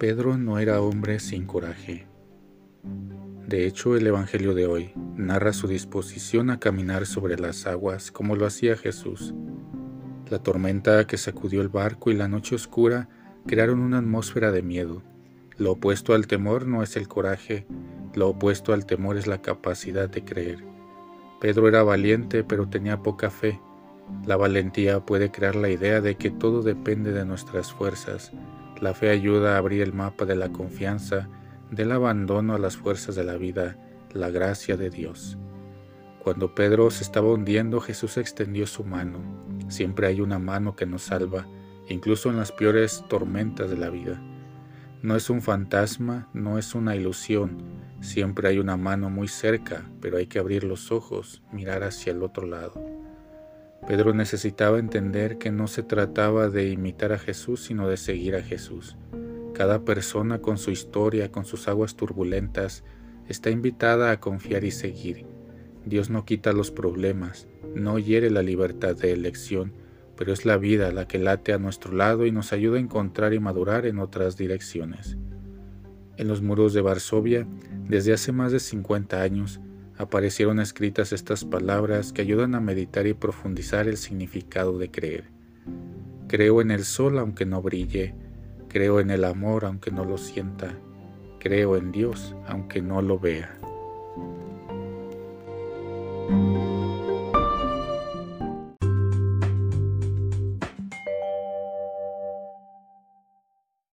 Pedro no era hombre sin coraje. De hecho, el Evangelio de hoy narra su disposición a caminar sobre las aguas como lo hacía Jesús. La tormenta que sacudió el barco y la noche oscura crearon una atmósfera de miedo. Lo opuesto al temor no es el coraje, lo opuesto al temor es la capacidad de creer. Pedro era valiente pero tenía poca fe. La valentía puede crear la idea de que todo depende de nuestras fuerzas, la fe ayuda a abrir el mapa de la confianza, del abandono a las fuerzas de la vida, la gracia de Dios. Cuando Pedro se estaba hundiendo, Jesús extendió su mano. Siempre hay una mano que nos salva, incluso en las peores tormentas de la vida. No es un fantasma, no es una ilusión. Siempre hay una mano muy cerca, pero hay que abrir los ojos, mirar hacia el otro lado. Pedro necesitaba entender que no se trataba de imitar a Jesús, sino de seguir a Jesús. Cada persona con su historia, con sus aguas turbulentas, está invitada a confiar y seguir. Dios no quita los problemas, no hiere la libertad de elección, pero es la vida la que late a nuestro lado y nos ayuda a encontrar y madurar en otras direcciones. En los muros de Varsovia, desde hace más de 50 años, aparecieron escritas estas palabras que ayudan a meditar y profundizar el significado de creer. Creo en el sol aunque no brille, creo en el amor aunque no lo sienta, creo en Dios aunque no lo vea.